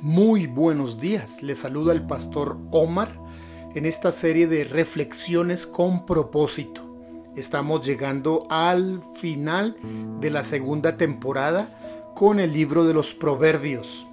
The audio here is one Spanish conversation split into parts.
Muy buenos días, les saluda el pastor Omar en esta serie de reflexiones con propósito. Estamos llegando al final de la segunda temporada con el libro de los proverbios.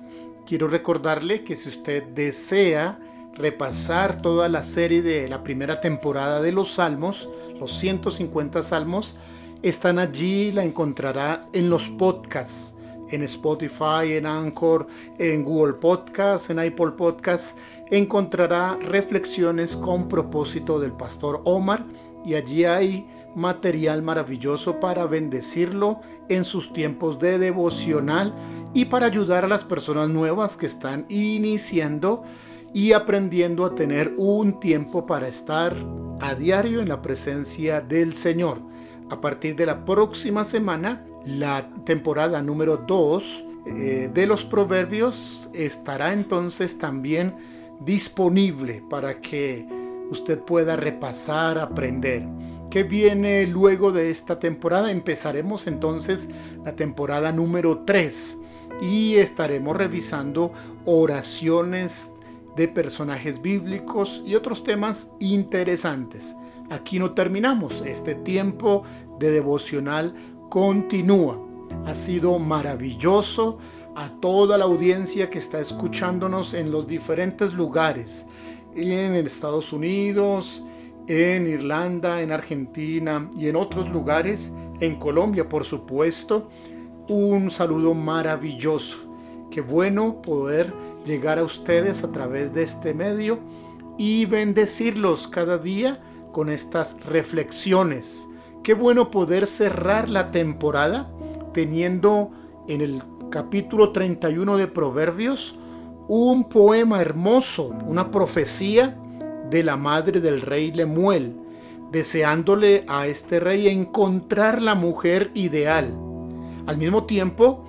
Quiero recordarle que si usted desea repasar toda la serie de la primera temporada de los salmos, los 150 salmos, están allí, la encontrará en los podcasts en Spotify, en Anchor, en Google Podcast, en Apple Podcast, encontrará reflexiones con propósito del pastor Omar y allí hay material maravilloso para bendecirlo en sus tiempos de devocional y para ayudar a las personas nuevas que están iniciando y aprendiendo a tener un tiempo para estar a diario en la presencia del Señor. A partir de la próxima semana la temporada número 2 eh, de los proverbios estará entonces también disponible para que usted pueda repasar, aprender. ¿Qué viene luego de esta temporada? Empezaremos entonces la temporada número 3 y estaremos revisando oraciones de personajes bíblicos y otros temas interesantes. Aquí no terminamos este tiempo de devocional continúa. Ha sido maravilloso a toda la audiencia que está escuchándonos en los diferentes lugares, en Estados Unidos, en Irlanda, en Argentina y en otros lugares, en Colombia por supuesto. Un saludo maravilloso. Qué bueno poder llegar a ustedes a través de este medio y bendecirlos cada día con estas reflexiones Qué bueno poder cerrar la temporada teniendo en el capítulo 31 de Proverbios un poema hermoso, una profecía de la madre del rey Lemuel, deseándole a este rey encontrar la mujer ideal. Al mismo tiempo,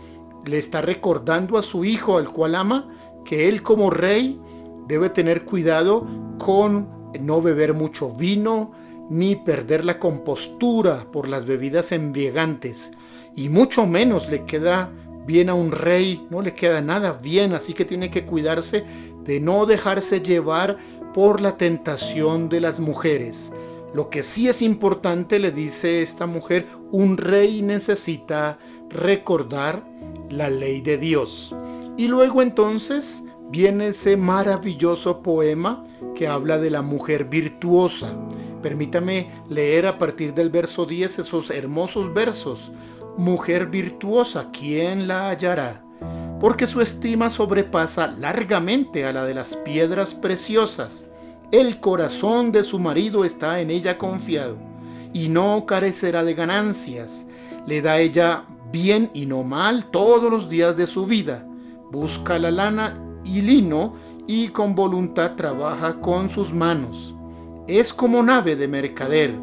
le está recordando a su hijo, al cual ama, que él como rey debe tener cuidado con no beber mucho vino, ni perder la compostura por las bebidas embriagantes, y mucho menos le queda bien a un rey, no le queda nada bien, así que tiene que cuidarse de no dejarse llevar por la tentación de las mujeres. Lo que sí es importante, le dice esta mujer, un rey necesita recordar la ley de Dios. Y luego entonces viene ese maravilloso poema que habla de la mujer virtuosa. Permítame leer a partir del verso 10 esos hermosos versos. Mujer virtuosa, ¿quién la hallará? Porque su estima sobrepasa largamente a la de las piedras preciosas. El corazón de su marido está en ella confiado, y no carecerá de ganancias. Le da ella bien y no mal todos los días de su vida. Busca la lana y lino, y con voluntad trabaja con sus manos es como nave de mercader,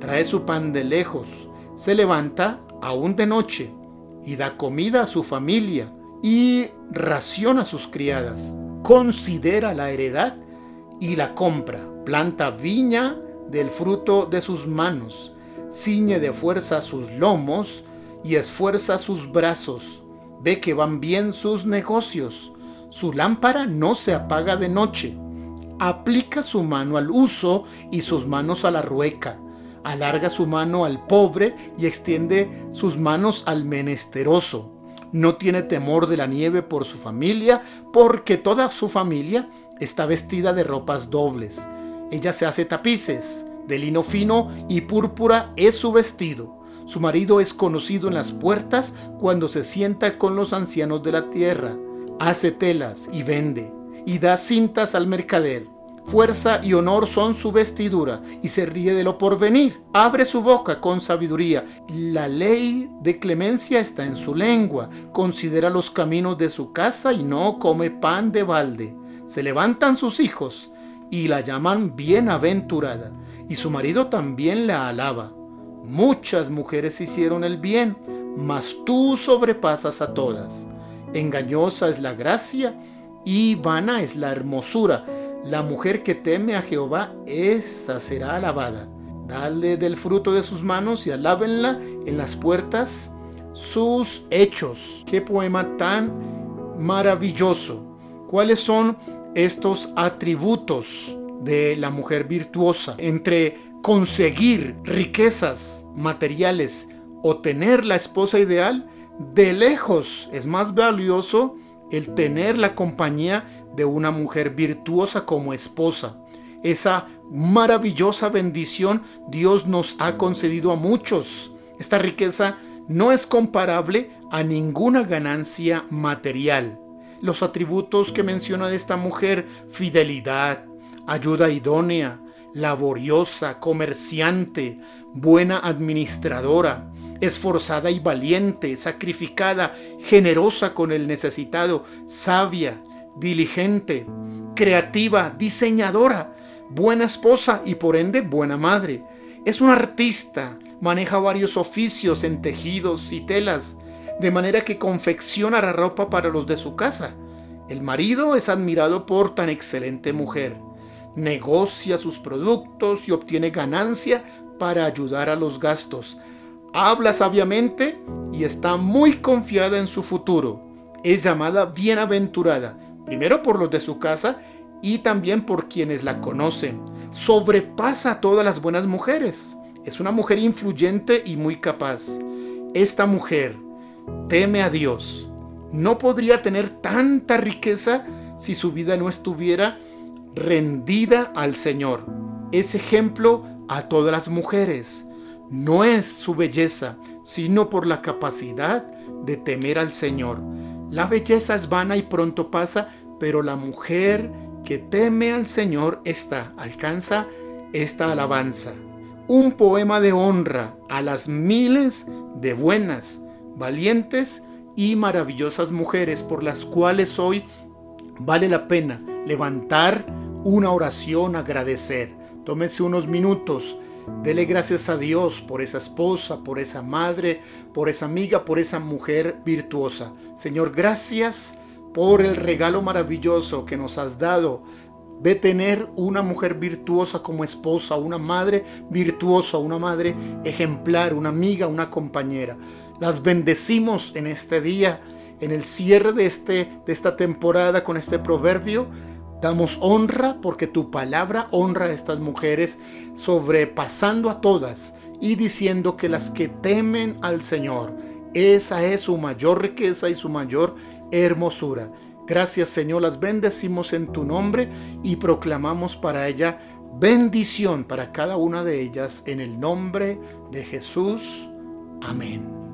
trae su pan de lejos, se levanta aún de noche y da comida a su familia y raciona a sus criadas. Considera la heredad y la compra, planta viña del fruto de sus manos, ciñe de fuerza sus lomos y esfuerza sus brazos. Ve que van bien sus negocios, su lámpara no se apaga de noche aplica su mano al uso y sus manos a la rueca, alarga su mano al pobre y extiende sus manos al menesteroso. No tiene temor de la nieve por su familia, porque toda su familia está vestida de ropas dobles. Ella se hace tapices, de lino fino y púrpura es su vestido. Su marido es conocido en las puertas cuando se sienta con los ancianos de la tierra. Hace telas y vende y da cintas al mercader. Fuerza y honor son su vestidura y se ríe de lo porvenir. Abre su boca con sabiduría. La ley de clemencia está en su lengua. Considera los caminos de su casa y no come pan de balde. Se levantan sus hijos y la llaman bienaventurada y su marido también la alaba. Muchas mujeres hicieron el bien, mas tú sobrepasas a todas. Engañosa es la gracia y vana es la hermosura. La mujer que teme a Jehová, esa será alabada. Dale del fruto de sus manos y alábenla en las puertas sus hechos. Qué poema tan maravilloso. ¿Cuáles son estos atributos de la mujer virtuosa? Entre conseguir riquezas materiales o tener la esposa ideal, de lejos es más valioso el tener la compañía de una mujer virtuosa como esposa. Esa maravillosa bendición Dios nos ha concedido a muchos. Esta riqueza no es comparable a ninguna ganancia material. Los atributos que menciona de esta mujer, fidelidad, ayuda idónea, laboriosa, comerciante, buena administradora, esforzada y valiente, sacrificada, generosa con el necesitado, sabia, diligente, creativa, diseñadora, buena esposa y por ende buena madre. Es un artista, maneja varios oficios en tejidos y telas, de manera que confecciona la ropa para los de su casa. El marido es admirado por tan excelente mujer. Negocia sus productos y obtiene ganancia para ayudar a los gastos. Habla sabiamente y está muy confiada en su futuro. Es llamada bienaventurada, primero por los de su casa y también por quienes la conocen. Sobrepasa a todas las buenas mujeres. Es una mujer influyente y muy capaz. Esta mujer teme a Dios. No podría tener tanta riqueza si su vida no estuviera rendida al Señor. Es ejemplo a todas las mujeres. No es su belleza, sino por la capacidad de temer al Señor. La belleza es vana y pronto pasa, pero la mujer que teme al Señor esta alcanza esta alabanza. Un poema de honra a las miles de buenas, valientes y maravillosas mujeres por las cuales hoy vale la pena levantar una oración, agradecer. Tómese unos minutos, dele gracias a Dios por esa esposa, por esa madre, por esa amiga, por esa mujer virtuosa. Señor, gracias por el regalo maravilloso que nos has dado de tener una mujer virtuosa como esposa, una madre virtuosa, una madre ejemplar, una amiga, una compañera. Las bendecimos en este día, en el cierre de, este, de esta temporada con este proverbio. Damos honra porque tu palabra honra a estas mujeres, sobrepasando a todas y diciendo que las que temen al Señor, esa es su mayor riqueza y su mayor hermosura. Gracias Señor, las bendecimos en tu nombre y proclamamos para ella bendición para cada una de ellas en el nombre de Jesús. Amén.